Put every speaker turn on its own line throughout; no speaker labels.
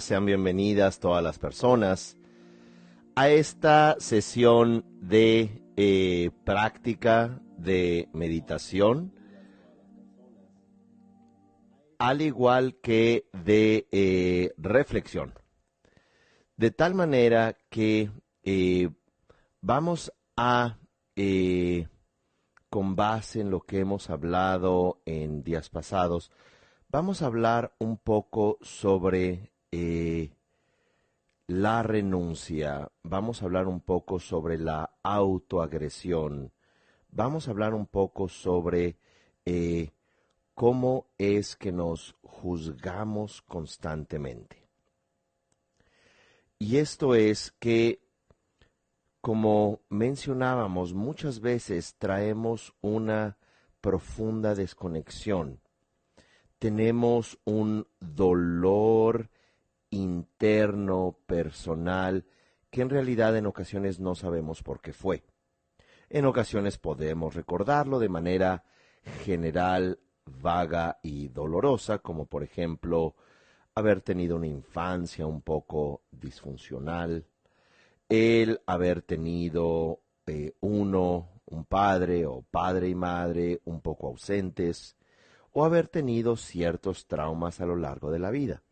Sean bienvenidas todas las personas a esta sesión de eh, práctica de meditación, al igual que de eh, reflexión. De tal manera que eh, vamos a, con base en lo que hemos hablado en días pasados, vamos a hablar un poco sobre eh, la renuncia, vamos a hablar un poco sobre la autoagresión, vamos a hablar un poco sobre eh, cómo es que nos juzgamos constantemente. Y esto es que, como mencionábamos, muchas veces traemos una profunda desconexión. Tenemos un dolor interno, personal, que en realidad en ocasiones no sabemos por qué fue. En ocasiones podemos recordarlo de manera general, vaga y dolorosa, como por ejemplo haber tenido una infancia un poco disfuncional, el haber tenido eh, uno, un padre o padre y madre un poco ausentes, o haber tenido ciertos traumas a lo largo de la vida.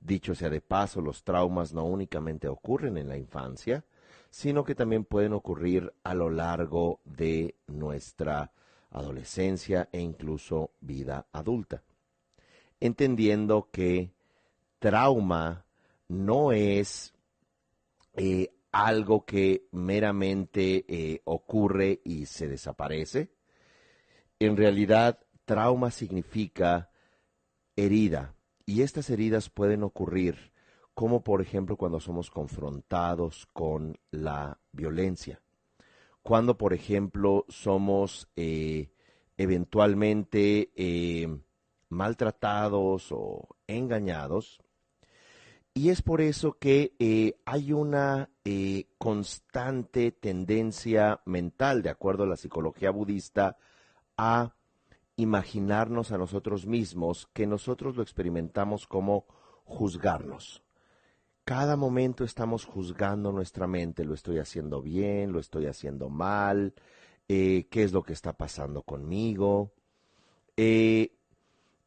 Dicho sea de paso, los traumas no únicamente ocurren en la infancia, sino que también pueden ocurrir a lo largo de nuestra adolescencia e incluso vida adulta. Entendiendo que trauma no es eh, algo que meramente eh, ocurre y se desaparece. En realidad, trauma significa herida, y estas heridas pueden ocurrir como por ejemplo cuando somos confrontados con la violencia, cuando por ejemplo somos eh, eventualmente eh, maltratados o engañados. Y es por eso que eh, hay una constante tendencia mental, de acuerdo a la psicología budista, a imaginarnos a nosotros mismos que nosotros lo experimentamos como juzgarnos. Cada momento estamos juzgando nuestra mente, lo estoy haciendo bien, lo estoy haciendo mal, eh, qué es lo que está pasando conmigo. Eh,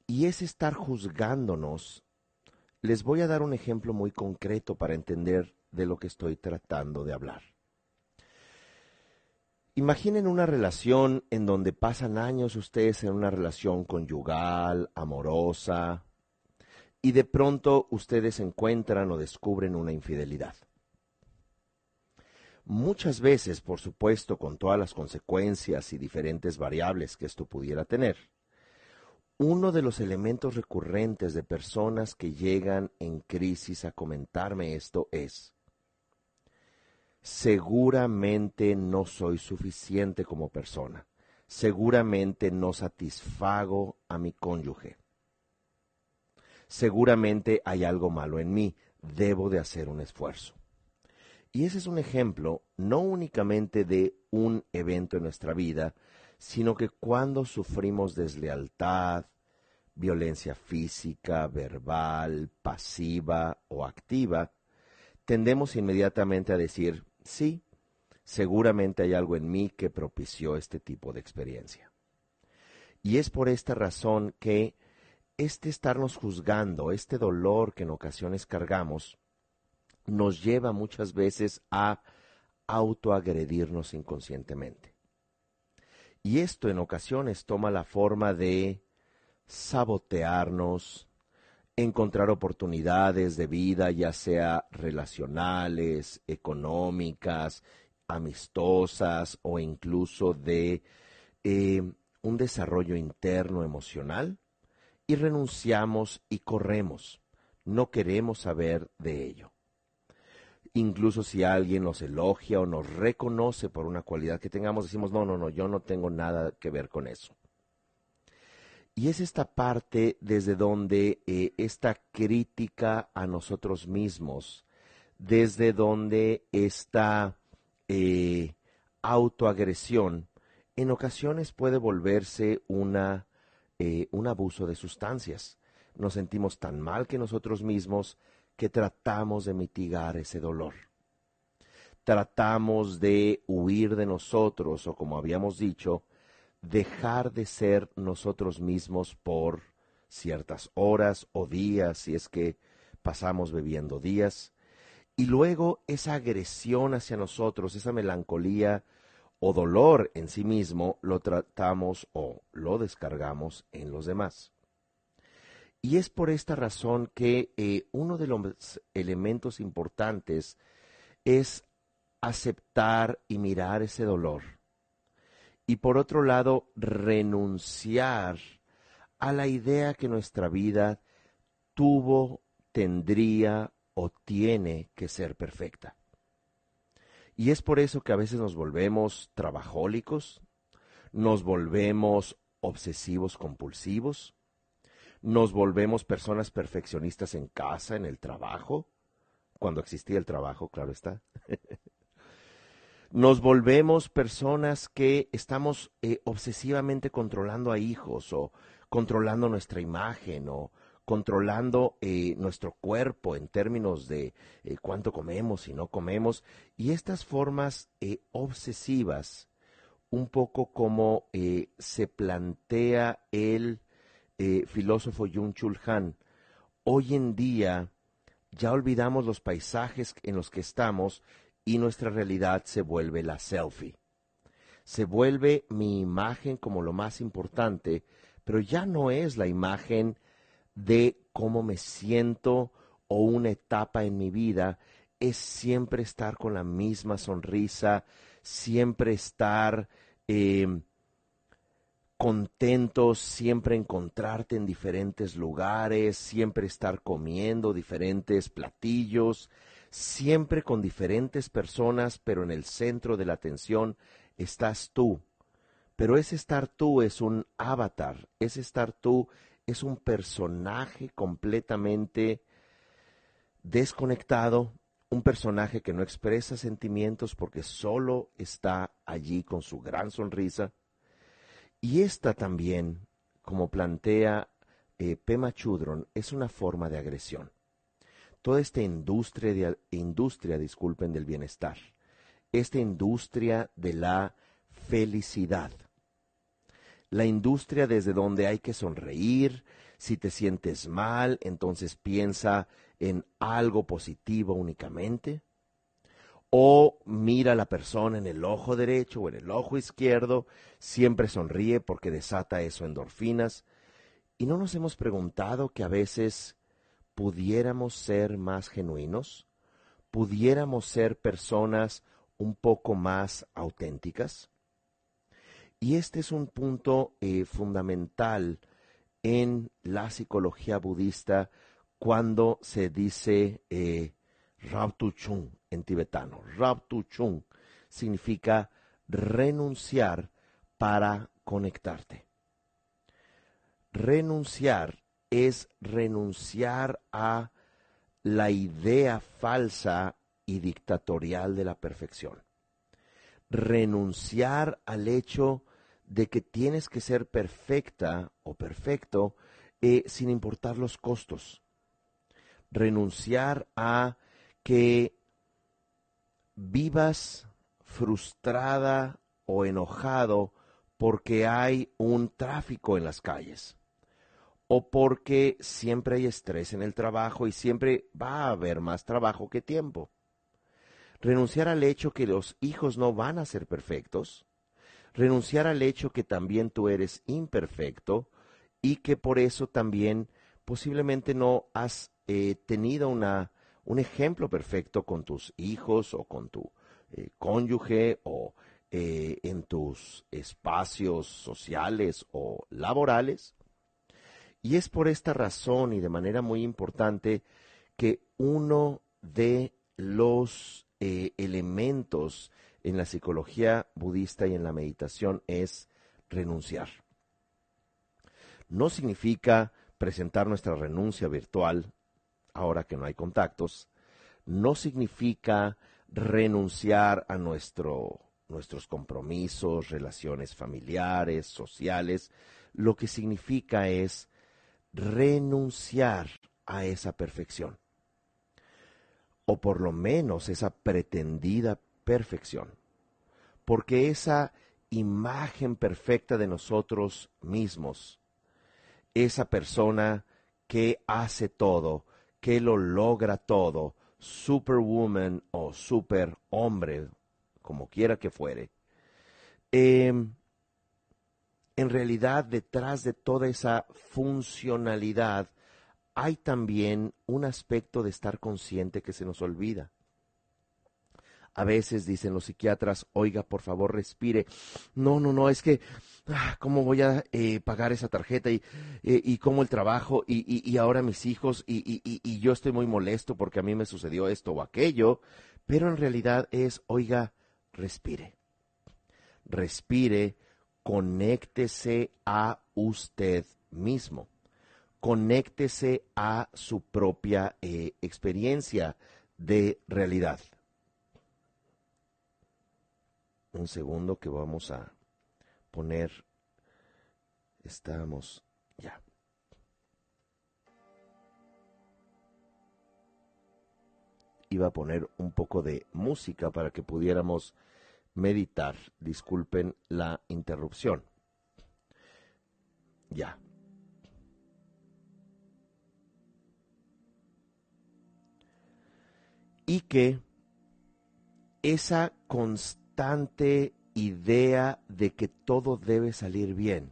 y es estar juzgándonos. Les voy a dar un ejemplo muy concreto para entender de lo que estoy tratando de hablar. Imaginen una relación en donde pasan años ustedes en una relación conyugal, amorosa, y de pronto ustedes encuentran o descubren una infidelidad. Muchas veces, por supuesto, con todas las consecuencias y diferentes variables que esto pudiera tener, uno de los elementos recurrentes de personas que llegan en crisis a comentarme esto es, seguramente no soy suficiente como persona, seguramente no satisfago a mi cónyuge, seguramente hay algo malo en mí, debo de hacer un esfuerzo. Y ese es un ejemplo no únicamente de un evento en nuestra vida, sino que cuando sufrimos deslealtad, violencia física, verbal, pasiva o activa, tendemos inmediatamente a decir, sí, seguramente hay algo en mí que propició este tipo de experiencia. Y es por esta razón que este estarnos juzgando, este dolor que en ocasiones cargamos, nos lleva muchas veces a autoagredirnos inconscientemente. Y esto en ocasiones toma la forma de sabotearnos, encontrar oportunidades de vida, ya sea relacionales, económicas, amistosas o incluso de eh, un desarrollo interno emocional y renunciamos y corremos. No queremos saber de ello. Incluso si alguien nos elogia o nos reconoce por una cualidad que tengamos, decimos, no, no, no, yo no tengo nada que ver con eso. Y es esta parte desde donde eh, esta crítica a nosotros mismos, desde donde esta eh, autoagresión en ocasiones puede volverse una, eh, un abuso de sustancias. nos sentimos tan mal que nosotros mismos que tratamos de mitigar ese dolor. Tratamos de huir de nosotros o como habíamos dicho, dejar de ser nosotros mismos por ciertas horas o días, si es que pasamos bebiendo días, y luego esa agresión hacia nosotros, esa melancolía o dolor en sí mismo, lo tratamos o lo descargamos en los demás. Y es por esta razón que eh, uno de los elementos importantes es aceptar y mirar ese dolor. Y por otro lado, renunciar a la idea que nuestra vida tuvo, tendría o tiene que ser perfecta. Y es por eso que a veces nos volvemos trabajólicos, nos volvemos obsesivos compulsivos, nos volvemos personas perfeccionistas en casa, en el trabajo, cuando existía el trabajo, claro está. nos volvemos personas que estamos eh, obsesivamente controlando a hijos o controlando nuestra imagen o controlando eh, nuestro cuerpo en términos de eh, cuánto comemos y no comemos. Y estas formas obsesivas, un poco como se plantea el filósofo Jung Chul Han, hoy en día ya olvidamos los paisajes en los que estamos y nuestra realidad se vuelve la selfie. Se vuelve mi imagen como lo más importante pero ya no es la imagen de cómo me siento o una etapa en mi vida, es siempre estar con la misma sonrisa, siempre estar eh, contentos, siempre encontrarte en diferentes lugares, siempre estar comiendo diferentes platillos, siempre con diferentes personas, pero en el centro de la atención estás tú. Pero ese estar tú es un avatar, ese estar tú es un personaje completamente desconectado, un personaje que no expresa sentimientos porque solo está allí con su gran sonrisa. Y esta también, como plantea eh, Pema Chudron, es una forma de agresión. Toda esta industria, de, industria, disculpen, del bienestar, esta industria de la felicidad, la industria desde donde hay que sonreír, si te sientes mal, entonces piensa en algo positivo únicamente. O mira a la persona en el ojo derecho o en el ojo izquierdo, siempre sonríe porque desata eso endorfinas. Y no nos hemos preguntado que a veces pudiéramos ser más genuinos, pudiéramos ser personas un poco más auténticas. Y este es un punto eh, fundamental en la psicología budista cuando se dice eh, Chung en tibetano. Chung significa renunciar para conectarte. Renunciar es renunciar a la idea falsa y dictatorial de la perfección. Renunciar al hecho de que tienes que ser perfecta o perfecto eh, sin importar los costos. Renunciar a que vivas frustrada o enojado porque hay un tráfico en las calles o porque siempre hay estrés en el trabajo y siempre va a haber más trabajo que tiempo. Renunciar al hecho que los hijos no van a ser perfectos renunciar al hecho que también tú eres imperfecto y que por eso también posiblemente no has eh, tenido una, un ejemplo perfecto con tus hijos o con tu eh, cónyuge o eh, en tus espacios sociales o laborales. Y es por esta razón y de manera muy importante que uno de los elementos en la psicología budista y en la meditación es renunciar. No significa presentar nuestra renuncia virtual, ahora que no hay contactos, no significa renunciar a nuestro, nuestros compromisos, relaciones familiares, sociales, lo que significa es renunciar a esa perfección, o por lo menos esa pretendida perfección, porque esa imagen perfecta de nosotros mismos, esa persona que hace todo, que lo logra todo, superwoman o superhombre, como quiera que fuere, em, en realidad detrás de toda esa funcionalidad hay también un aspecto de estar consciente que se nos olvida. A veces dicen los psiquiatras, oiga, por favor, respire. No, no, no, es que, ah, ¿cómo voy a eh, pagar esa tarjeta? Y, eh, y cómo el trabajo, y, ahora mis hijos, y yo estoy muy molesto porque a mí me sucedió esto o aquello. Pero en realidad es, oiga, respire. Respire, conéctese a usted mismo. Conéctese a su propia eh, experiencia de realidad un segundo que vamos a poner. Estamos ya. Iba a poner un poco de música para que pudiéramos meditar. Disculpen la interrupción. Ya. Y que esa constante idea de que todo debe salir bien.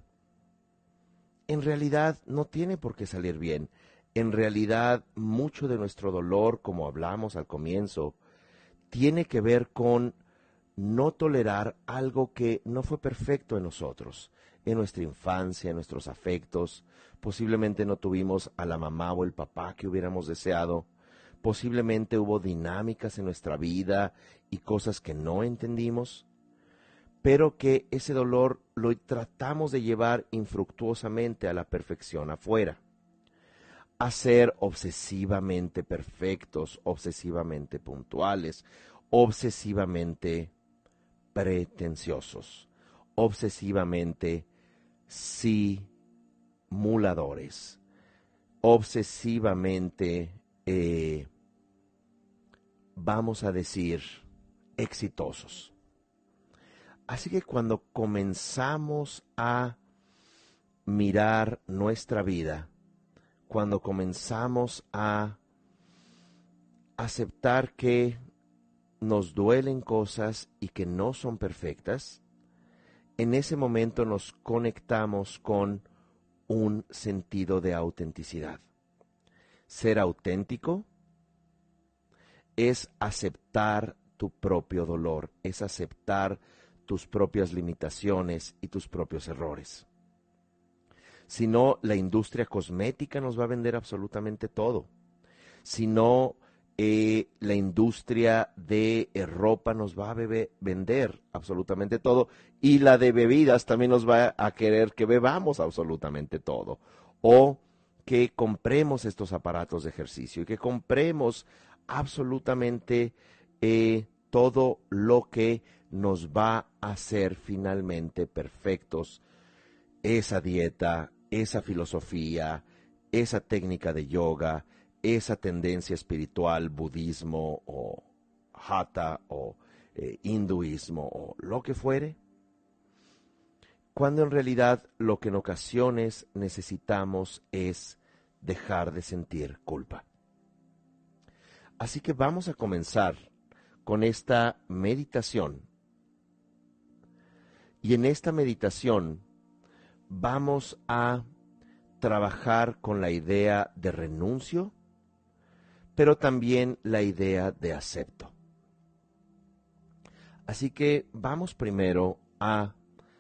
En realidad no tiene por qué salir bien. En realidad mucho de nuestro dolor, como hablamos al comienzo, tiene que ver con no tolerar algo que no fue perfecto en nosotros, en nuestra infancia, en nuestros afectos. Posiblemente no tuvimos a la mamá o el papá que hubiéramos deseado Posiblemente hubo dinámicas en nuestra vida y cosas que no entendimos, pero que ese dolor lo tratamos de llevar infructuosamente a la perfección afuera, a ser obsesivamente perfectos, obsesivamente puntuales, obsesivamente pretenciosos, obsesivamente simuladores, obsesivamente eh, vamos a decir, exitosos. Así que cuando comenzamos a mirar nuestra vida, cuando comenzamos a aceptar que nos duelen cosas y que no son perfectas, en ese momento nos conectamos con un sentido de autenticidad. Ser auténtico es aceptar tu propio dolor, es aceptar tus propias limitaciones y tus propios errores. Si no, la industria cosmética nos va a vender absolutamente todo. Si no, eh, la industria de eh, ropa nos va a vender absolutamente todo. Y la de bebidas también nos va a querer que bebamos absolutamente todo. O que compremos estos aparatos de ejercicio y que compremos absolutamente eh, todo lo que nos va a hacer finalmente perfectos. Esa dieta, esa filosofía, esa técnica de yoga, esa tendencia espiritual, budismo o hatha o eh, hinduismo o lo que fuere cuando en realidad lo que en ocasiones necesitamos es dejar de sentir culpa. Así que vamos a comenzar con esta meditación. Y en esta meditación vamos a trabajar con la idea de renuncio, pero también la idea de acepto. Así que vamos primero a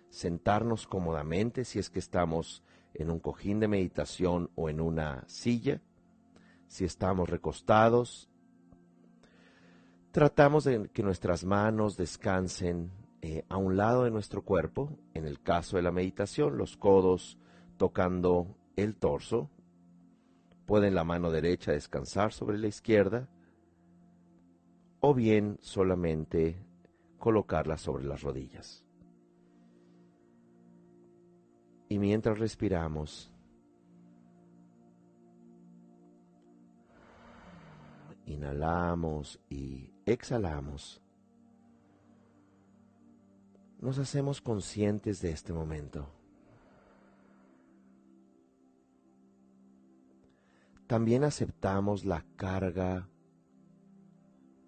sentarnos cómodamente si es que estamos en un cojín de meditación o en una silla, si estamos recostados. Tratamos de que nuestras manos descansen eh, a un lado de nuestro cuerpo, en el caso de la meditación, los codos tocando el torso. Pueden la mano derecha descansar sobre la izquierda o bien solamente colocarla sobre las rodillas. Y mientras respiramos, inhalamos y exhalamos, nos hacemos conscientes de este momento. También aceptamos la carga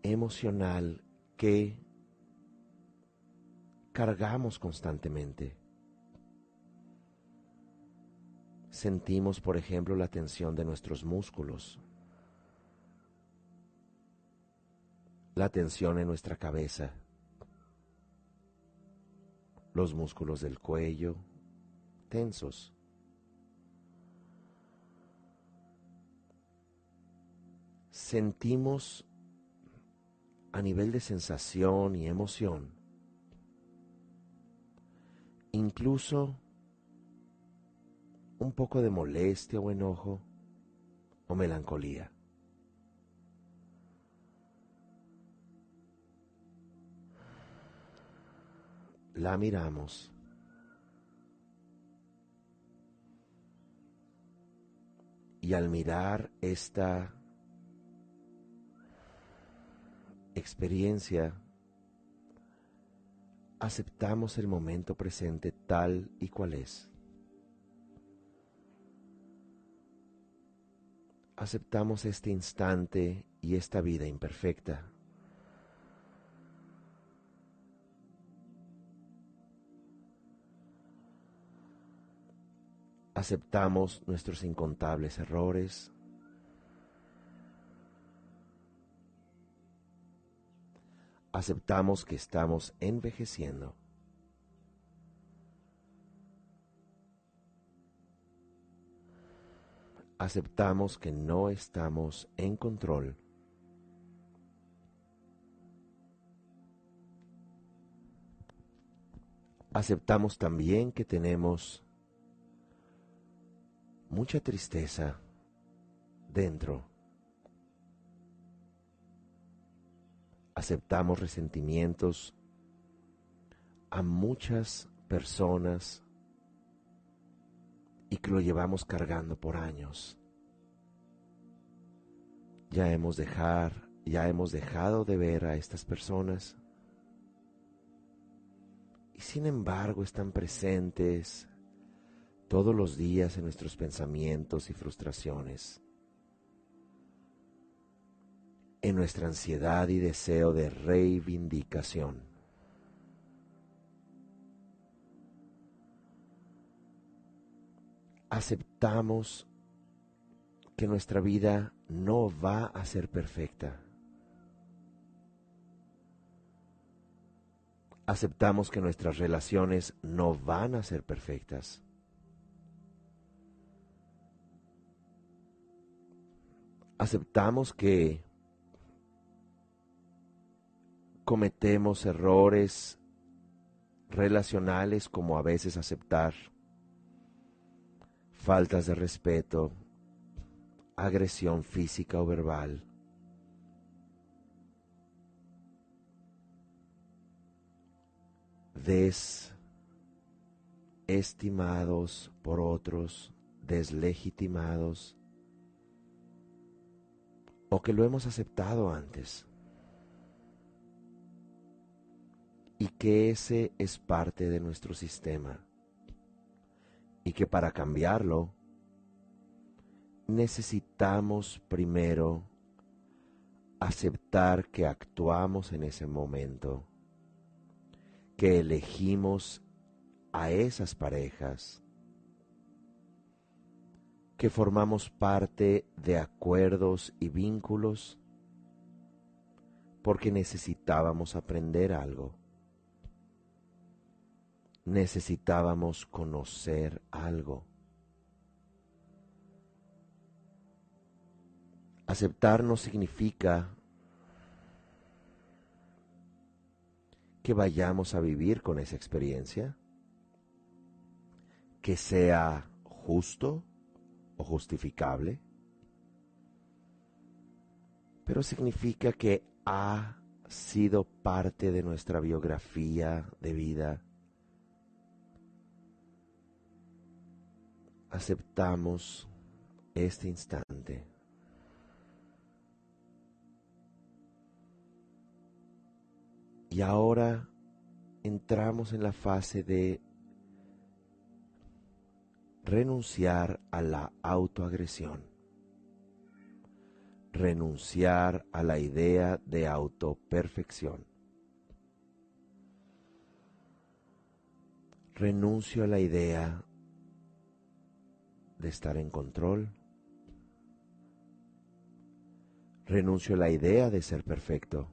emocional que cargamos constantemente. Sentimos, por ejemplo, la tensión de nuestros músculos, la tensión en nuestra cabeza, los músculos del cuello tensos. Sentimos a nivel de sensación y emoción, incluso un poco de molestia o enojo o melancolía. La miramos. Y al mirar esta experiencia, aceptamos el momento presente tal y cual es. Aceptamos este instante y esta vida imperfecta. Aceptamos nuestros incontables errores, aceptamos que estamos envejeciendo. Aceptamos que no estamos en control. Aceptamos también que tenemos mucha tristeza dentro. Aceptamos resentimientos a muchas personas y que lo llevamos cargando por años. Ya hemos dejar, ya hemos dejado de ver a estas personas y sin embargo están presentes todos los días en nuestros pensamientos y frustraciones en nuestra ansiedad y deseo de reivindicación. Aceptamos que nuestra vida no va a ser perfecta. Aceptamos que nuestras relaciones no van a ser perfectas. Aceptamos que cometemos errores relacionales como a veces aceptar faltas de respeto, agresión física o verbal. desestimados por otros, deslegitimados, o que lo hemos aceptado antes. Y que ese es parte de nuestro sistema. Y que para cambiarlo necesitamos primero aceptar que actuamos en ese momento, que elegimos a esas parejas, que formamos parte de acuerdos y vínculos porque necesitábamos aprender algo necesitábamos conocer algo. Aceptar no significa que vayamos a vivir con esa experiencia, que sea justo o justificable, pero significa que ha sido parte de nuestra biografía de vida aceptamos este instante. Y ahora entramos en la fase de renunciar a la autoagresión, renunciar a la idea de autoperfección. Renuncio a la idea de estar en control. Renuncio a la idea de ser perfecto.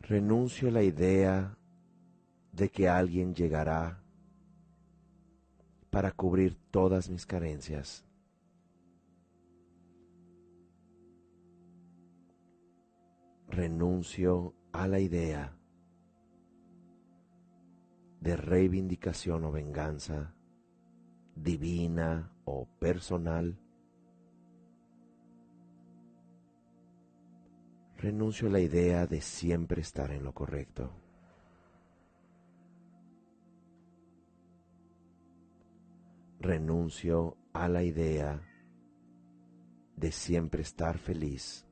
Renuncio a la idea de que alguien llegará para cubrir todas mis carencias. Renuncio a la idea de reivindicación o venganza divina o personal. Renuncio a la idea de siempre estar en lo correcto. renuncio a la idea de siempre estar feliz.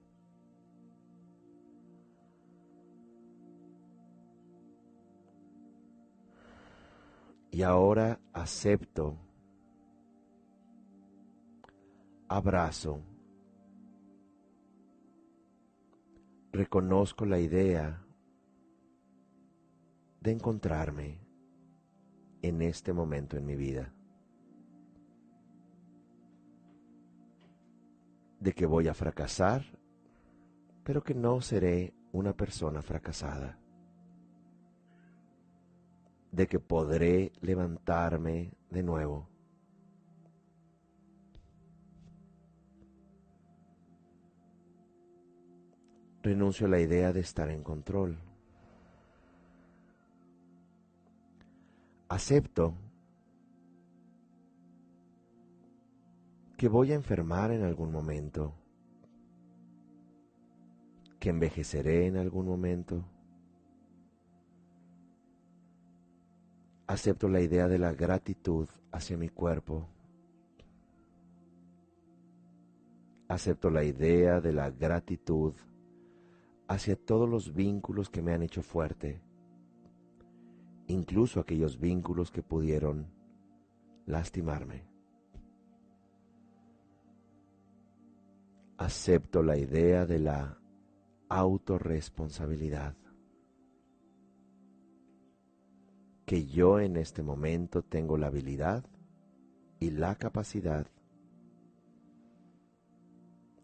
Y ahora acepto, abrazo, reconozco la idea de encontrarme en este momento en mi vida. de que voy a fracasar, pero que no seré una persona fracasada, de que podré levantarme de nuevo. Renuncio a la idea de estar en control. Acepto que voy a enfermar en algún momento, que envejeceré en algún momento. Acepto la idea de la gratitud hacia mi cuerpo. Acepto la idea de la gratitud hacia todos los vínculos que me han hecho fuerte, incluso aquellos vínculos que pudieron lastimarme. acepto la idea de la autorresponsabilidad. Que yo en este momento tengo la habilidad y la capacidad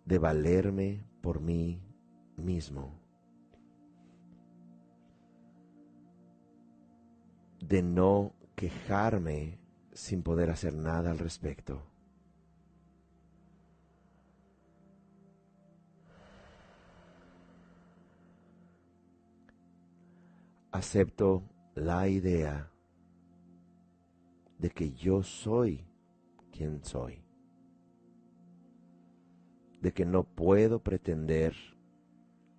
de valerme por mí mismo. De no quejarme sin poder hacer nada al respecto. acepto la idea de que yo soy quien soy, de que no puedo pretender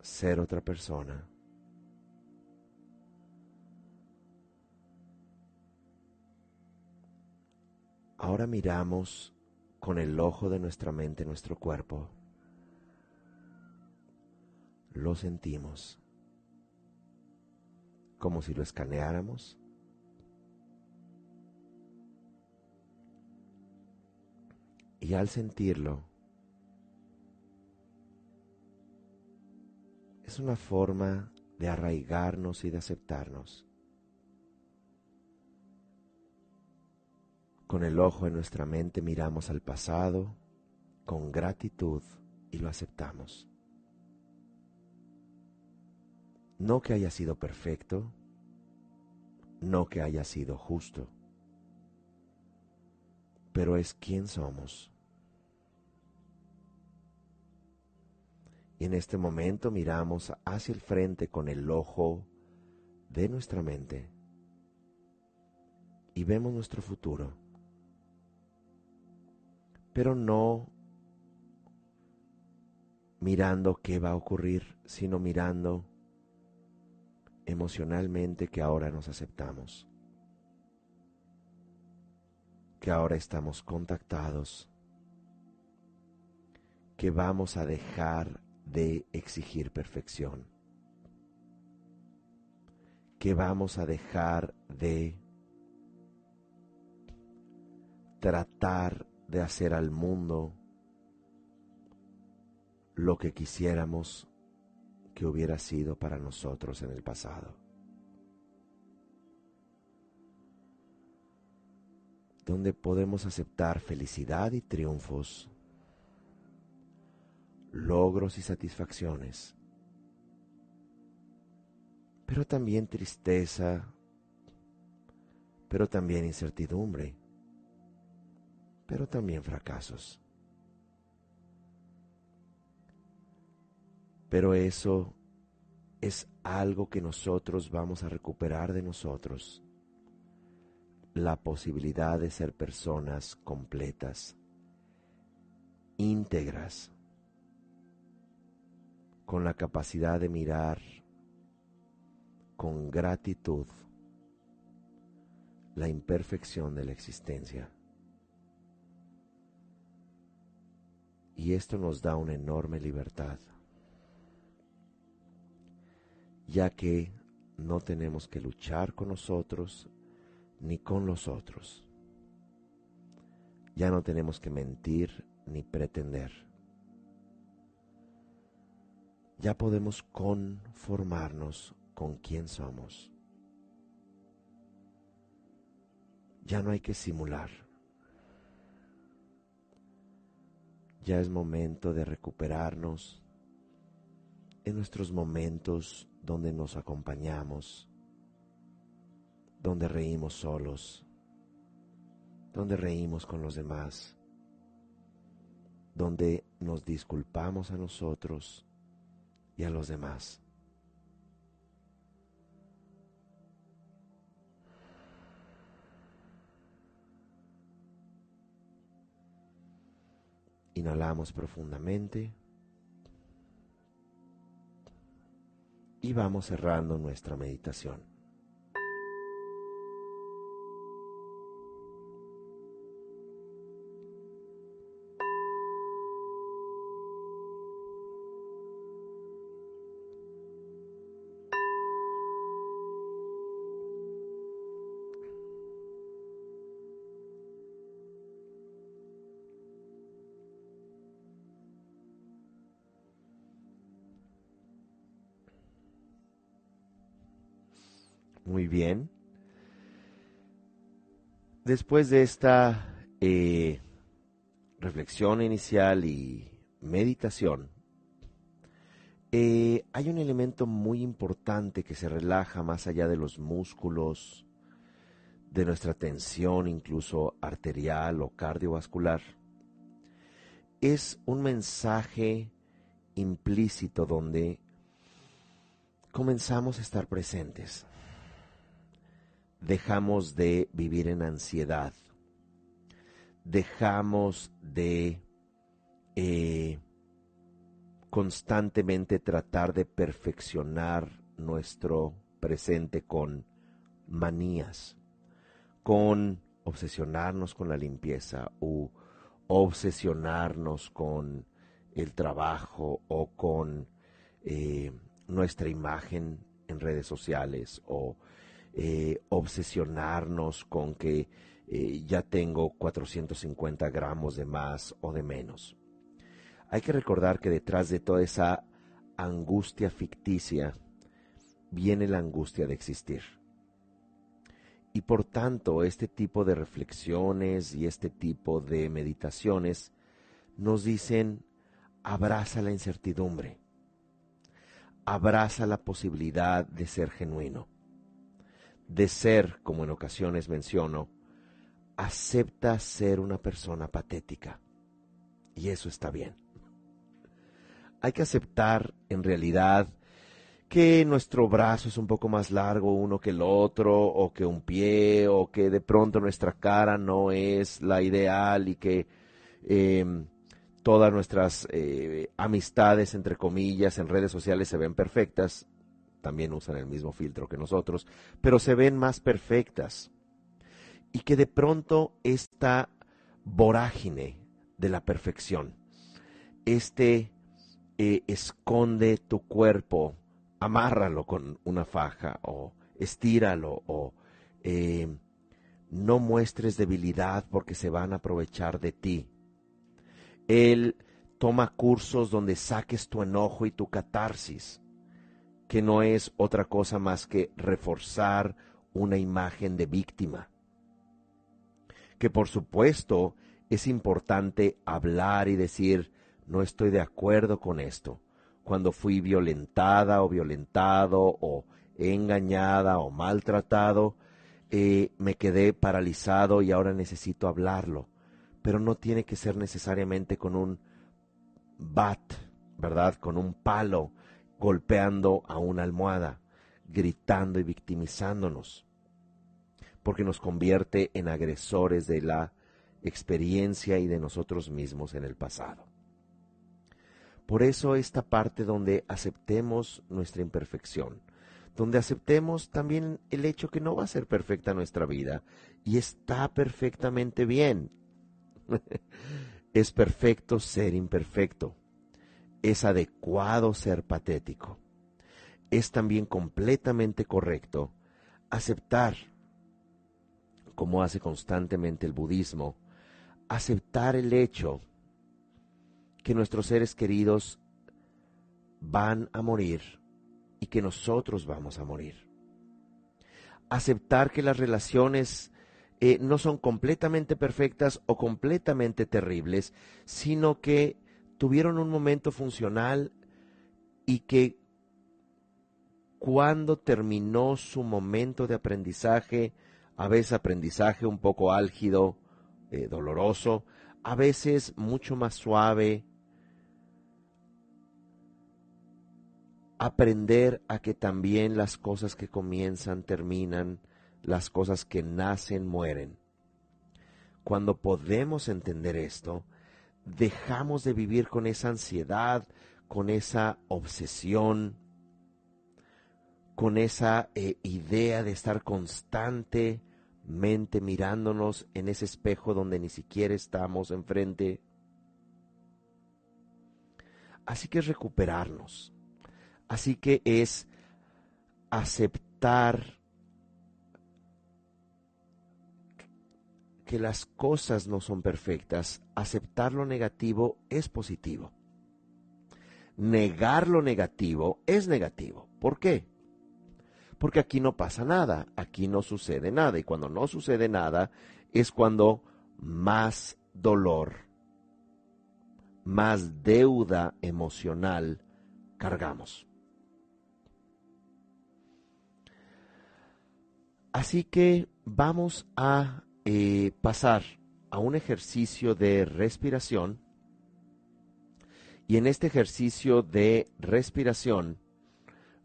ser otra persona. Ahora miramos con el ojo de nuestra mente nuestro cuerpo. Lo sentimos como si lo escaneáramos. Y al sentirlo, es una forma de arraigarnos y de aceptarnos. Con el ojo en nuestra mente miramos al pasado con gratitud y lo aceptamos. No que haya sido perfecto, no que haya sido justo, pero es quien somos. Y en este momento miramos hacia el frente con el ojo de nuestra mente y vemos nuestro futuro, pero no mirando qué va a ocurrir, sino mirando emocionalmente que ahora nos aceptamos, que ahora estamos contactados, que vamos a dejar de exigir perfección? ¿Qué vamos a dejar de tratar de hacer al mundo lo que quisiéramos que hubiera sido para nosotros en el pasado. Donde podemos aceptar felicidad y triunfos, logros y satisfacciones, pero también tristeza, pero también incertidumbre pero también fracasos. Pero eso es algo que nosotros vamos a recuperar de nosotros. La posibilidad de ser personas completas, íntegras, con la capacidad de mirar con gratitud la imperfección de la existencia. Y esto nos da una enorme libertad, ya que no tenemos que luchar con nosotros ni con los otros. Ya no tenemos que mentir ni pretender. Ya podemos conformarnos con quien somos. Ya no hay que simular. ya es momento de recuperarnos en nuestros momentos donde nos acompañamos, donde reímos solos, donde reímos con los demás, donde nos disculpamos a nosotros y a los demás. Inhalamos profundamente y vamos cerrando nuestra meditación. Bien. Después de esta eh, reflexión inicial y meditación, eh, hay un elemento muy importante que se relaja más allá de los músculos, de nuestra tensión incluso arterial o cardiovascular. Es un mensaje implícito donde comenzamos a estar presentes dejamos de vivir en ansiedad, dejamos de eh, constantemente tratar de perfeccionar nuestro presente con manías, con obsesionarnos con la limpieza o obsesionarnos con el trabajo o con eh, nuestra imagen en redes sociales o eh, obsesionarnos con que eh, ya tengo 450 gramos de más o de menos. Hay que recordar que detrás de toda esa angustia ficticia viene la angustia de existir. Y por tanto, este tipo de reflexiones y este tipo de meditaciones nos dicen, abraza la incertidumbre, abraza la posibilidad de ser genuino de ser, como en ocasiones menciono, acepta ser una persona patética. Y eso está bien. Hay que aceptar en realidad que nuestro brazo es un poco más largo uno que el otro, o que un pie, o que de pronto nuestra cara no es la ideal y que em, todas nuestras eh, amistades, entre comillas, en redes sociales se ven perfectas también usan el mismo filtro que nosotros, pero se ven más perfectas. Y que de pronto esta vorágine de la perfección, este eh, esconde tu cuerpo, amárralo con una faja o estíralo o eh, no muestres debilidad porque se van a aprovechar de ti. Él toma cursos donde saques tu enojo y tu catarsis, que no es otra cosa más que reforzar una imagen de víctima. Que por supuesto es importante hablar y decir, no estoy de acuerdo con esto. Cuando fui violentada o violentado o engañada o maltratado, eh, me quedé paralizado y ahora necesito hablarlo. Pero no tiene que ser necesariamente con un bat, ¿verdad? Con un palo golpeando a una almohada, gritando y victimizándonos, porque nos convierte en agresores de la experiencia y de nosotros mismos en el pasado. Por eso esta parte donde aceptemos nuestra imperfección, donde aceptemos también el hecho que no va a ser perfecta nuestra vida y está perfectamente bien. es perfecto ser imperfecto. Es adecuado ser patético. Es también completamente correcto aceptar, como hace constantemente el budismo, aceptar el hecho que nuestros seres queridos van a morir y que nosotros vamos a morir. Aceptar que las relaciones eh, no son completamente perfectas o completamente terribles, sino que tuvieron un momento funcional y que cuando terminó su momento de aprendizaje, a veces aprendizaje un poco álgido, eh, doloroso, a veces mucho más suave, aprender a que también las cosas que comienzan terminan, las cosas que nacen mueren. Cuando podemos entender esto, dejamos de vivir con esa ansiedad, con esa obsesión, con esa eh, idea de estar constantemente mirándonos en ese espejo donde ni siquiera estamos enfrente. Así que es recuperarnos, Así que es aceptar que las cosas no son perfectas. Aceptar lo negativo es positivo. Negar lo negativo es negativo. ¿Por qué? Porque aquí no pasa nada, aquí no sucede nada. Y cuando no sucede nada es cuando más dolor, más deuda emocional cargamos. Así que vamos a eh, pasar a un ejercicio de respiración. Y en este ejercicio de respiración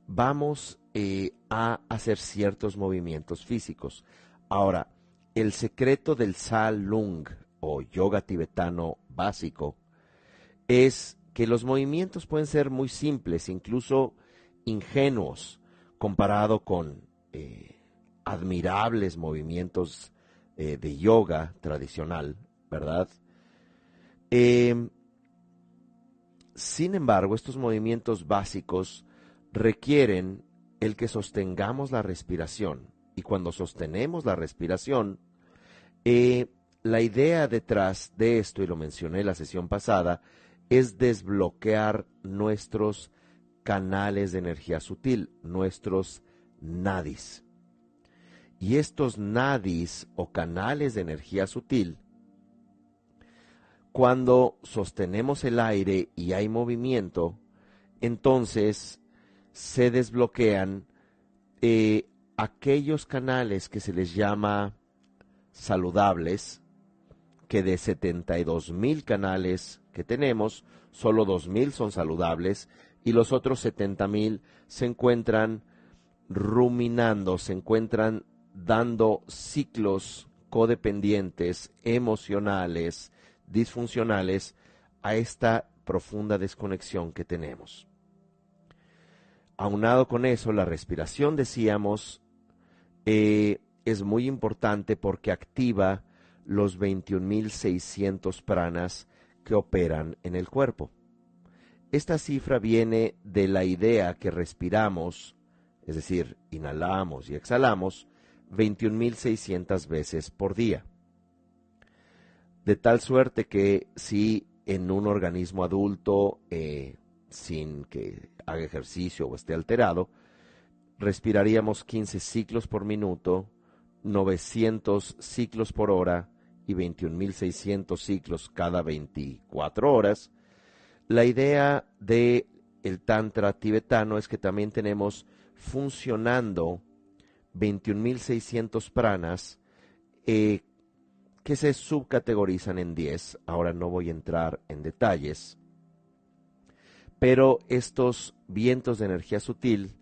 vamos eh, a hacer ciertos movimientos físicos. Ahora, el secreto del Sal Lung o yoga tibetano básico es que los movimientos pueden ser muy simples, incluso ingenuos, comparado con eh, admirables movimientos eh, de yoga tradicional, ¿verdad? Em, sin embargo, estos movimientos básicos requieren el que sostengamos la respiración. Y cuando sostenemos la respiración, eh, la idea detrás de esto, y lo mencioné en la sesión pasada, es desbloquear nuestros canales de energía sutil, nuestros nadis. Y estos nadis o canales de energía sutil, cuando sostenemos el aire y hay movimiento, entonces se desbloquean eh, aquellos canales que se les llama saludables, que de 72 mil canales que tenemos, solo 2 mil son saludables y los otros 70 mil se encuentran ruminando, se encuentran dando ciclos codependientes, emocionales, disfuncionales a esta profunda desconexión que tenemos. Aunado con eso, la respiración, decíamos, eh, es muy importante porque activa los 21.600 pranas que operan en el cuerpo. Esta cifra viene de la idea que respiramos, es decir, inhalamos y exhalamos 21.600 veces por día. De tal suerte que si en un organismo adulto, eh, sin que haga ejercicio o esté alterado, respiraríamos 15 ciclos por minuto, 900 ciclos por hora y 21.600 ciclos cada 24 horas. La idea de el tantra tibetano es que también tenemos funcionando 21.600 pranas eh, que se subcategorizan en 10. Ahora no voy a entrar en detalles. Pero estos vientos de energía sutil,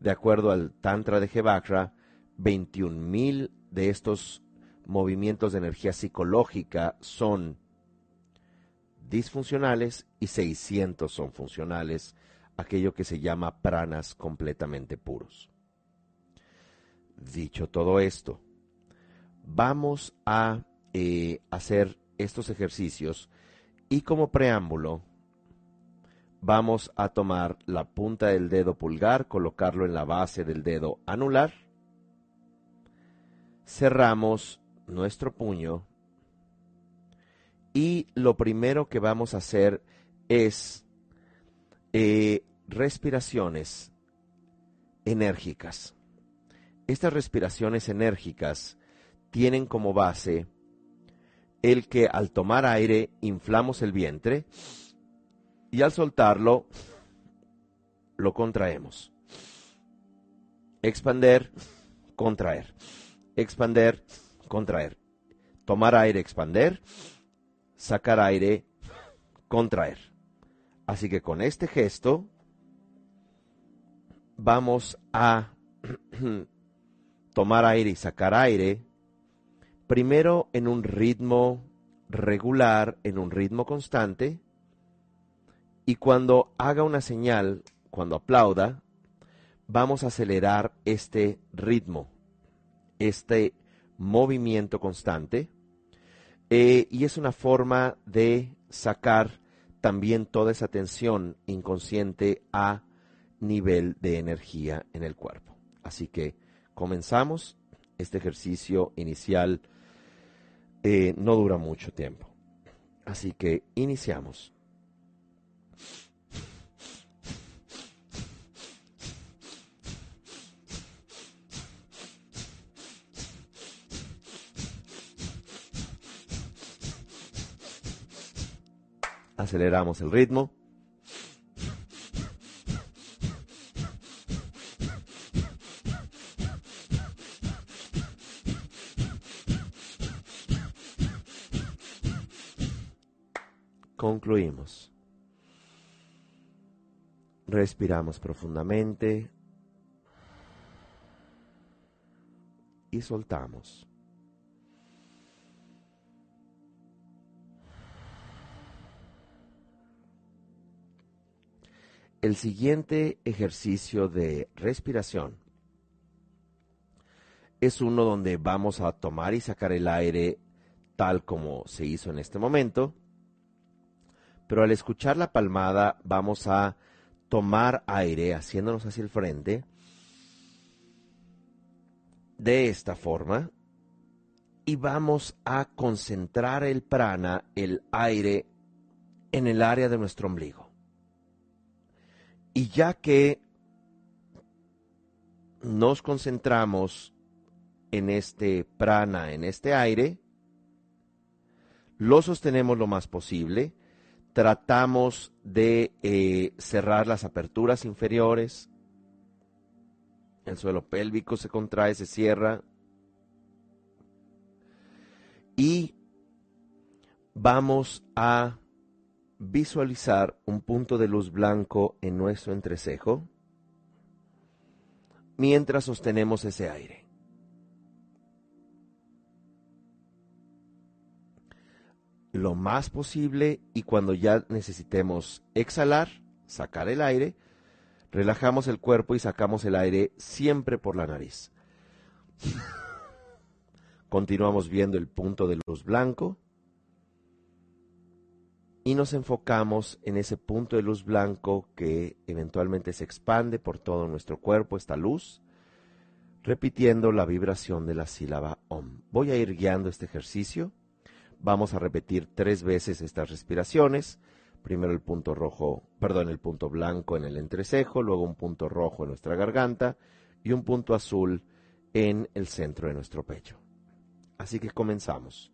de acuerdo al Tantra de Jevakra, 21.000 de estos movimientos de energía psicológica son disfuncionales y 600 son funcionales, aquello que se llama pranas completamente puros. Dicho todo esto, vamos a eh, hacer estos ejercicios y como preámbulo vamos a tomar la punta del dedo pulgar, colocarlo en la base del dedo anular, cerramos nuestro puño y lo primero que vamos a hacer es eh, respiraciones enérgicas. Estas respiraciones enérgicas tienen como base el que al tomar aire inflamos el vientre y al soltarlo lo contraemos. Expander, contraer. Expander, contraer. Tomar aire, expander. Sacar aire, contraer. Así que con este gesto vamos a tomar aire y sacar aire, primero en un ritmo regular, en un ritmo constante, y cuando haga una señal, cuando aplauda, vamos a acelerar este ritmo, este movimiento constante, eh, y es una forma de sacar también toda esa tensión inconsciente a nivel de energía en el cuerpo. Así que comenzamos. Este ejercicio inicial eh, no dura mucho tiempo. Así que iniciamos. Aceleramos el ritmo. Concluimos. Respiramos profundamente y soltamos. El siguiente ejercicio de respiración es uno donde vamos a tomar y sacar el aire tal como se hizo en este momento pero al escuchar la palmada vamos a tomar aire haciéndonos hacia el frente de esta forma y vamos a concentrar el prana, el aire, en el área de nuestro ombligo. Y ya que nos concentramos en este prana, en este aire, lo sostenemos lo más posible, tratamos de eh, cerrar las aperturas inferiores, el suelo pélvico se contrae, se cierra y vamos a visualizar un punto de luz blanco en nuestro entrecejo mientras sostenemos ese aire. Lo más posible y cuando ya necesitemos exhalar, sacar el aire, relajamos el cuerpo y sacamos el aire siempre por la nariz. Continuamos viendo el punto de luz blanco. y nos enfocamos en ese punto de luz blanco que eventualmente se expande por todo nuestro cuerpo, esta luz, repitiendo la vibración de la sílaba OM. Voy a ir guiando este ejercicio. Vamos a repetir tres veces estas respiraciones. Primero el punto rojo, perdón, el punto blanco en el entrecejo, luego un punto rojo en nuestra garganta y un punto azul en el centro de nuestro pecho. Así que comenzamos.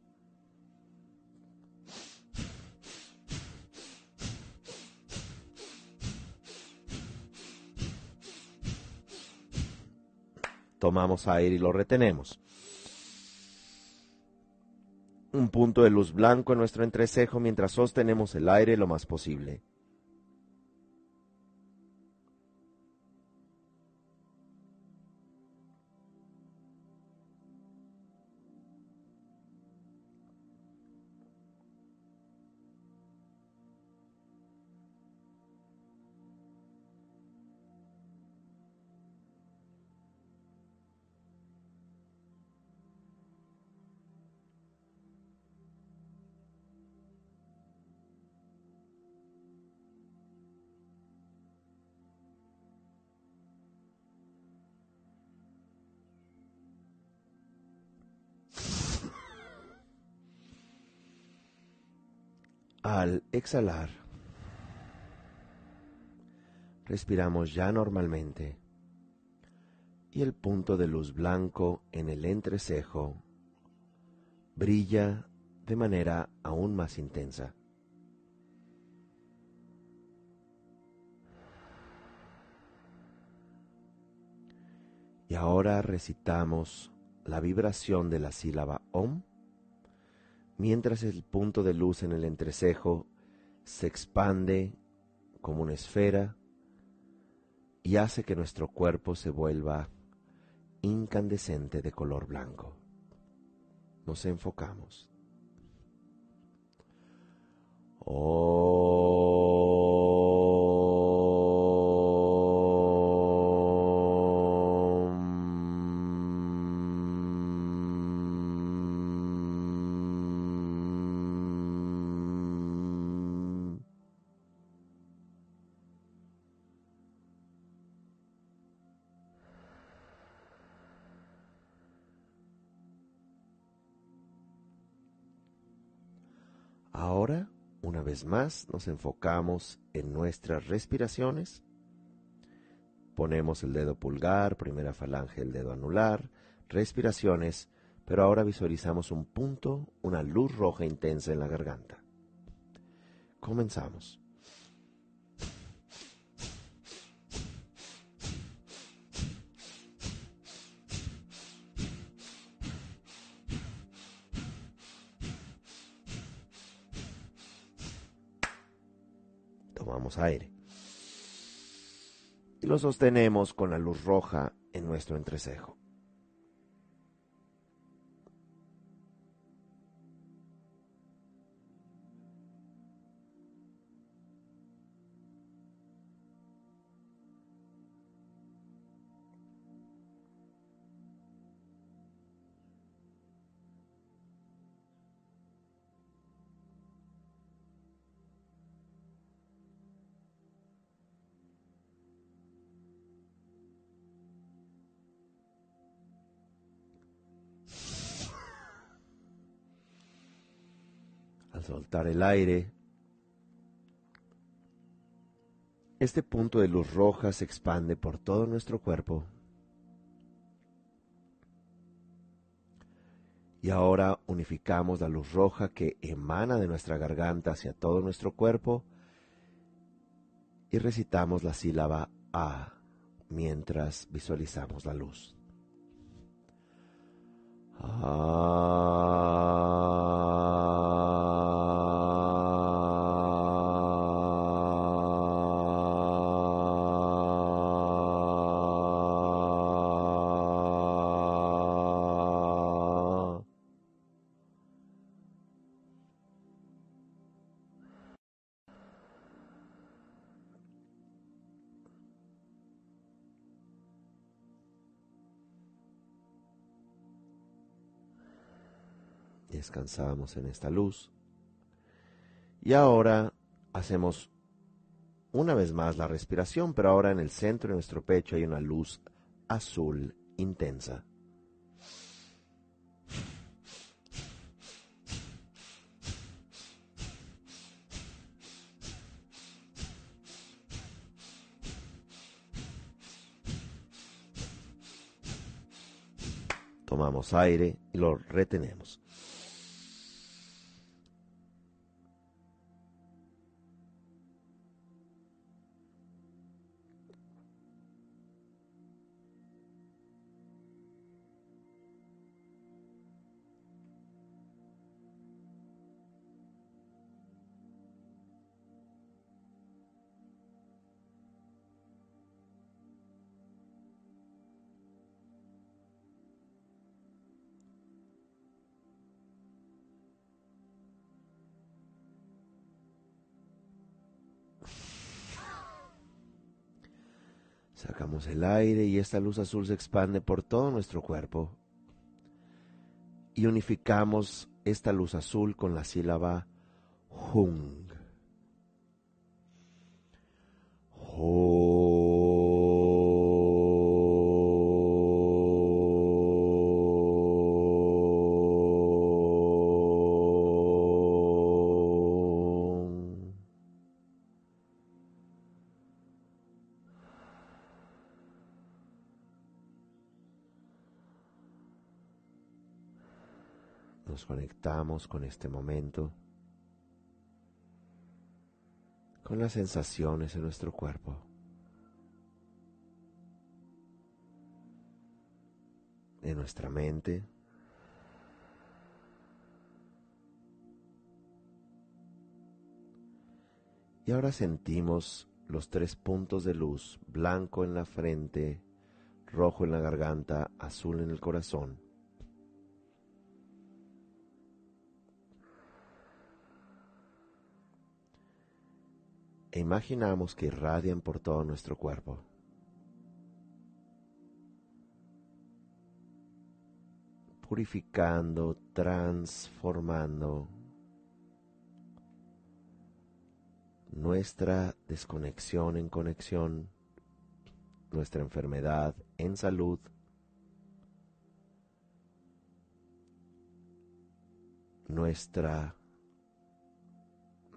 Tomamos aire y lo retenemos. Un punto de luz blanco en nuestro entrecejo mientras sostenemos el aire lo más posible. Al exhalar, respiramos ya normalmente y el punto de luz blanco en el entrecejo brilla de manera aún más intensa. Y ahora recitamos la vibración de la sílaba OM mientras el punto de luz en el entrecejo se expande como una esfera y hace que nuestro cuerpo se vuelva incandescente de color blanco. Nos enfocamos. Ahora, más, nos enfocamos en nuestras respiraciones. Ponemos el dedo pulgar, primera falange, el dedo anular, respiraciones, pero ahora visualizamos un punto, una luz roja intensa en la garganta. Comenzamos. Tomamos aire. Y lo sostenemos con la luz roja en nuestro entrecejo. El aire, este punto de luz roja se expande por todo nuestro cuerpo. Y ahora unificamos la luz roja que emana de nuestra garganta hacia todo nuestro cuerpo y recitamos la sílaba A mientras visualizamos la luz. Descansamos en esta luz. Y ahora hacemos una vez más la respiración, pero ahora en el centro de nuestro pecho hay una luz azul intensa. Tomamos aire y lo retenemos. El aire y esta luz azul se expande por todo nuestro cuerpo. Y unificamos esta luz azul con la sílaba Hung. Con este momento, con las sensaciones en nuestro cuerpo. en nuestra mente. Y ahora sentimos los tres puntos de luz, blanco en la frente, rojo en la garganta, azul en el corazón. E imaginamos que irradian por todo nuestro cuerpo. purificando, transformando nuestra desconexión en conexión, nuestra enfermedad en salud, nuestra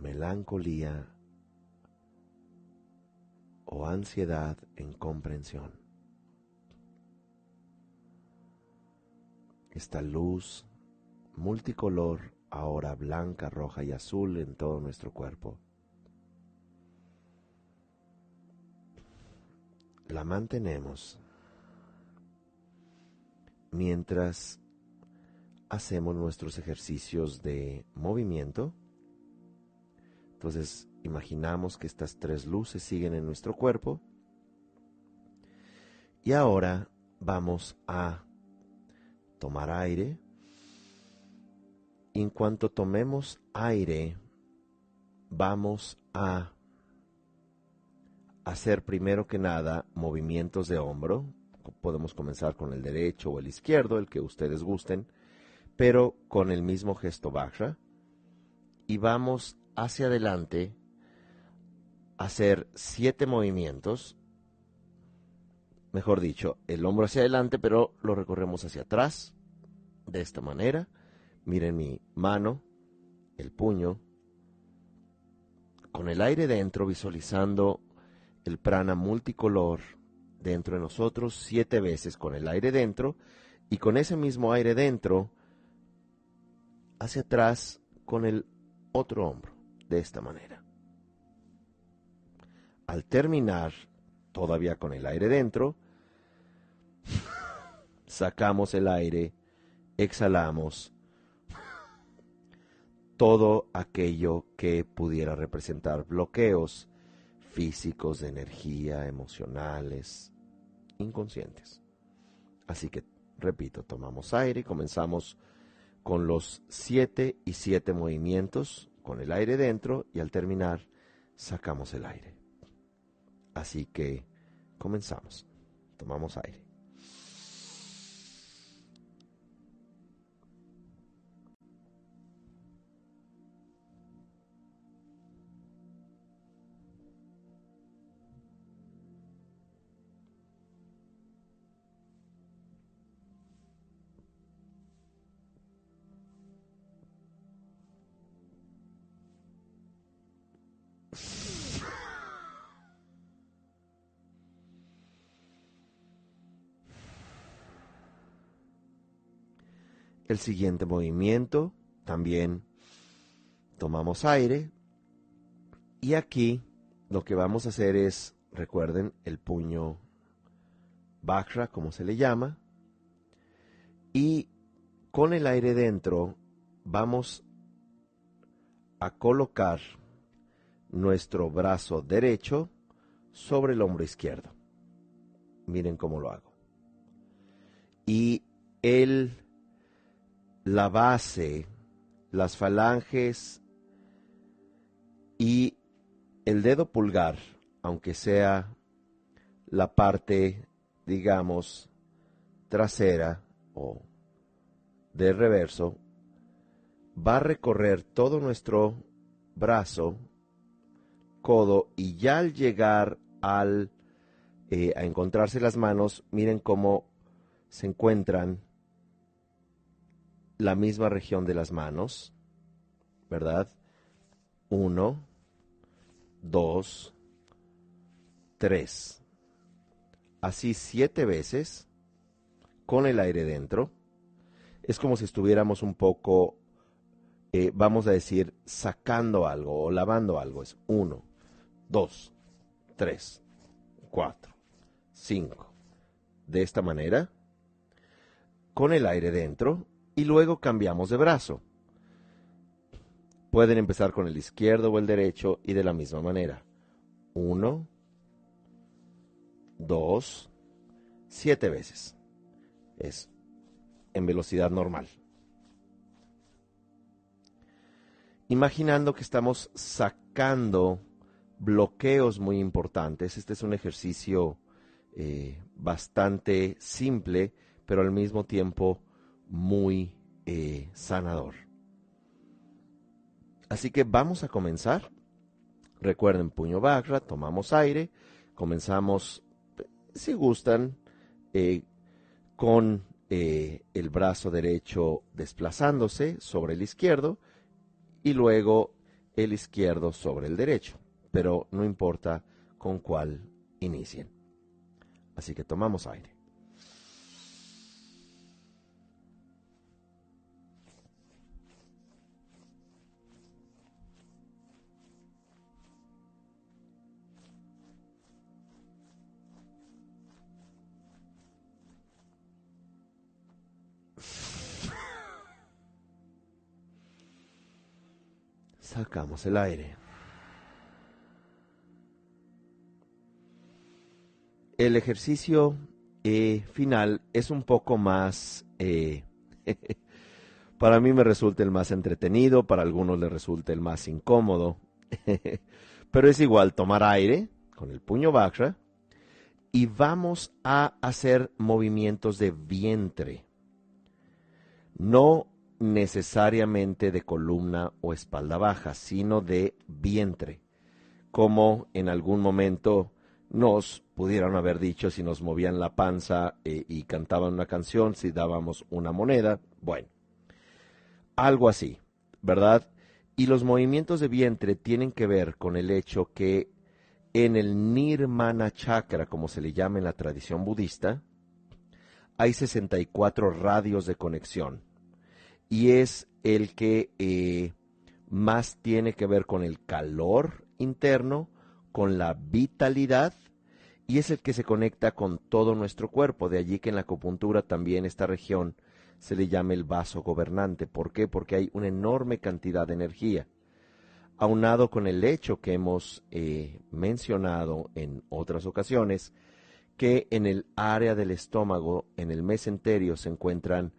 melancolía o ansiedad en comprensión. Esta luz multicolor, ahora blanca, roja y azul en todo nuestro cuerpo. La mantenemos mientras hacemos nuestros ejercicios de movimiento. Entonces Imaginamos que estas tres luces siguen en nuestro cuerpo. Y ahora vamos a tomar aire. Y en cuanto tomemos aire, vamos a hacer primero que nada movimientos de hombro. Podemos comenzar con el derecho o el izquierdo, el que ustedes gusten, pero con el mismo gesto baja. Y vamos hacia adelante hacer siete movimientos, mejor dicho, el hombro hacia adelante, pero lo recorremos hacia atrás, de esta manera. Miren mi mano, el puño, con el aire dentro, visualizando el prana multicolor dentro de nosotros, siete veces con el aire dentro, y con ese mismo aire dentro, hacia atrás con el otro hombro, de esta manera. Al terminar, todavía con el aire dentro, sacamos el aire, exhalamos todo aquello que pudiera representar bloqueos físicos, de energía, emocionales, inconscientes. Así que, repito, tomamos aire y comenzamos con los siete y siete movimientos con el aire dentro y al terminar sacamos el aire. Así que comenzamos. Tomamos aire. El siguiente movimiento, también tomamos aire. Y aquí lo que vamos a hacer es, recuerden, el puño Bakra, como se le llama. Y con el aire dentro vamos a colocar nuestro brazo derecho sobre el hombro izquierdo. Miren cómo lo hago. Y el, la base, las falanges y el dedo pulgar, aunque sea la parte, digamos, trasera o de reverso, va a recorrer todo nuestro brazo, codo, y ya al llegar al, eh, a encontrarse las manos, miren cómo se encuentran la misma región de las manos, ¿verdad? Uno, dos, tres. Así siete veces con el aire dentro. Es como si estuviéramos un poco, eh, vamos a decir, sacando algo o lavando algo. Es uno, dos, tres, cuatro, cinco. De esta manera, con el aire dentro, y luego cambiamos de brazo. Pueden empezar con el izquierdo o el derecho y de la misma manera. Uno, dos, siete veces. Es en velocidad normal. Imaginando que estamos sacando bloqueos muy importantes. Este es un ejercicio eh, bastante simple, pero al mismo tiempo muy eh, sanador. Así que vamos a comenzar. Recuerden, puño barra, tomamos aire, comenzamos, si gustan, eh, con eh, el brazo derecho desplazándose sobre el izquierdo y luego el izquierdo sobre el derecho, pero no importa con cuál inicien. Así que tomamos aire. El aire. El ejercicio eh, final es un poco más... Eh, para mí me resulta el más entretenido, para algunos le resulta el más incómodo. Pero es igual tomar aire con el puño bakra y vamos a hacer movimientos de vientre. No necesariamente de columna o espalda baja, sino de vientre, como en algún momento nos pudieron haber dicho si nos movían la panza eh, y cantaban una canción, si dábamos una moneda, bueno, algo así, ¿verdad? Y los movimientos de vientre tienen que ver con el hecho que en el Nirmana Chakra, como se le llama en la tradición budista, hay 64 radios de conexión y es el que eh, más tiene que ver con el calor interno, con la vitalidad y es el que se conecta con todo nuestro cuerpo. De allí que en la acupuntura también esta región se le llama el vaso gobernante. ¿Por qué? Porque hay una enorme cantidad de energía. Aunado con el hecho que hemos eh, mencionado en otras ocasiones, que en el área del estómago, en el mesenterio, se encuentran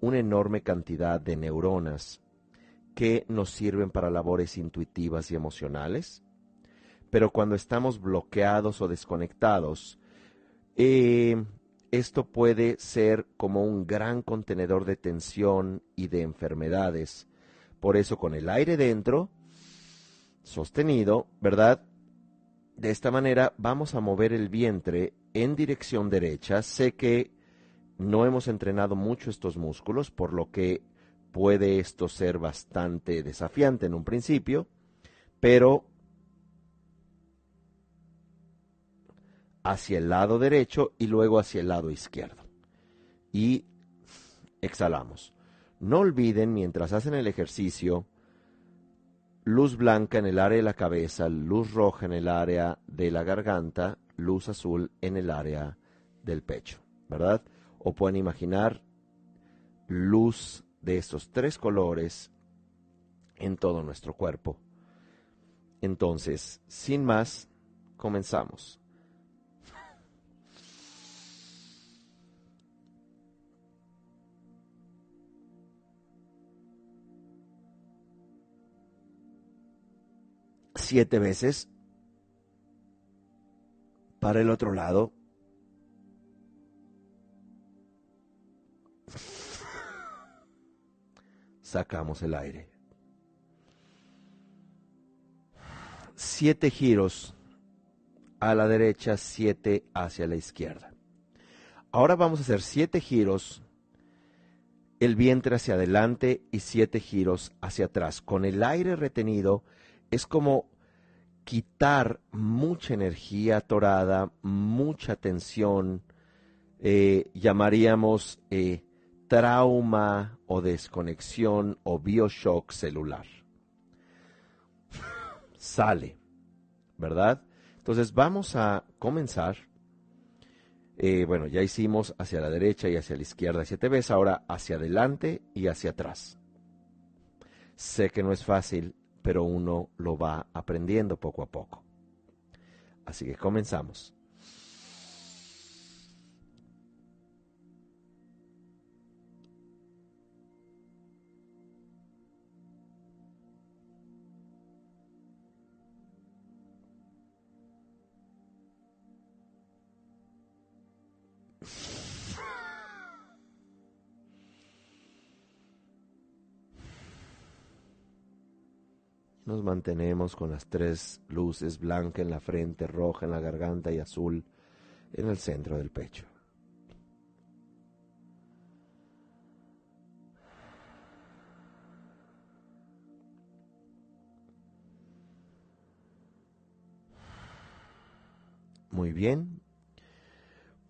una enorme cantidad de neuronas que nos sirven para labores intuitivas y emocionales, pero cuando estamos bloqueados o desconectados, eh, esto puede ser como un gran contenedor de tensión y de enfermedades. Por eso con el aire dentro, sostenido, ¿verdad? De esta manera vamos a mover el vientre en dirección derecha. Sé que no hemos entrenado mucho estos músculos, por lo que puede esto ser bastante desafiante en un principio, pero hacia el lado derecho y luego hacia el lado izquierdo. Y exhalamos. No olviden, mientras hacen el ejercicio, luz blanca en el área de la cabeza, luz roja en el área de la garganta, luz azul en el área del pecho, ¿verdad? O pueden imaginar luz de estos tres colores en todo nuestro cuerpo. Entonces, sin más, comenzamos. Siete veces para el otro lado. Sacamos el aire. Siete giros a la derecha, siete hacia la izquierda. Ahora vamos a hacer siete giros, el vientre hacia adelante y siete giros hacia atrás. Con el aire retenido es como quitar mucha energía atorada, mucha tensión, eh, llamaríamos eh, trauma o desconexión o bioshock celular. Sale, ¿verdad? Entonces vamos a comenzar. Eh, bueno, ya hicimos hacia la derecha y hacia la izquierda siete veces, ahora hacia adelante y hacia atrás. Sé que no es fácil, pero uno lo va aprendiendo poco a poco. Así que comenzamos. Nos mantenemos con las tres luces, blanca en la frente, roja en la garganta y azul en el centro del pecho. Muy bien.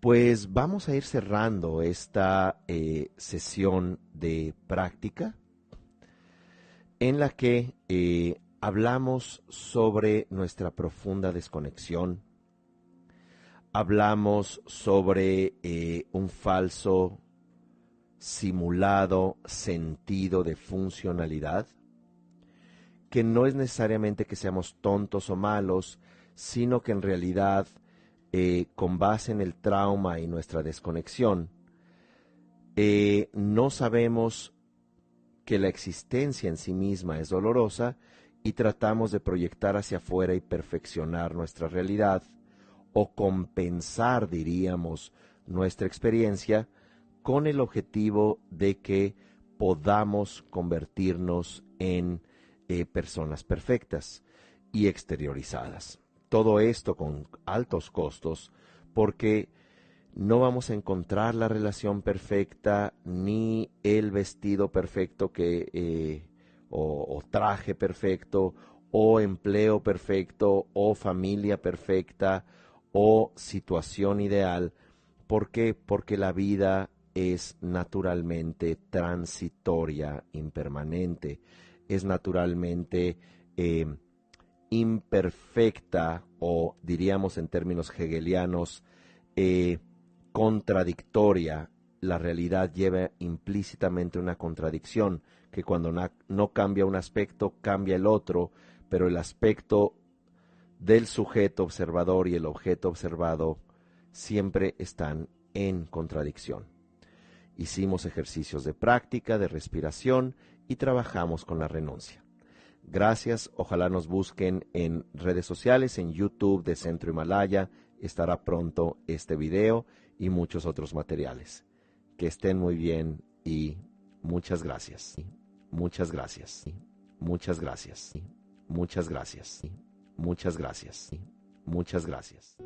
Pues vamos a ir cerrando esta eh, sesión de práctica en la que eh, hablamos sobre nuestra profunda desconexión, hablamos sobre eh, un falso simulado sentido de funcionalidad, que no es necesariamente que seamos tontos o malos, sino que en realidad, eh, con base en el trauma y nuestra desconexión, eh, no sabemos que la existencia en sí misma es dolorosa y tratamos de proyectar hacia afuera y perfeccionar nuestra realidad o compensar, diríamos, nuestra experiencia con el objetivo de que podamos convertirnos en eh, personas perfectas y exteriorizadas. Todo esto con altos costos porque no vamos a encontrar la relación perfecta ni el vestido perfecto que eh, o, traje perfecto, o empleo perfecto, o familia perfecta, o situación ideal. ¿Por qué? Porque la vida es naturalmente transitoria, impermanente, es naturalmente eh, imperfecta o diríamos en términos hegelianos eh, contradictoria. La realidad lleva implícitamente una contradicción que cuando no cambia un aspecto, cambia el otro, pero el aspecto del sujeto observador y el objeto observado siempre están en contradicción. Hicimos ejercicios de práctica, de respiración y trabajamos con la renuncia. Gracias, ojalá nos busquen en redes sociales, en YouTube de Centro Himalaya, estará pronto este video y muchos otros materiales. Que estén muy bien y muchas gracias. Muchas gracias. Muchas gracias. Muchas gracias. Muchas gracias. Muchas gracias.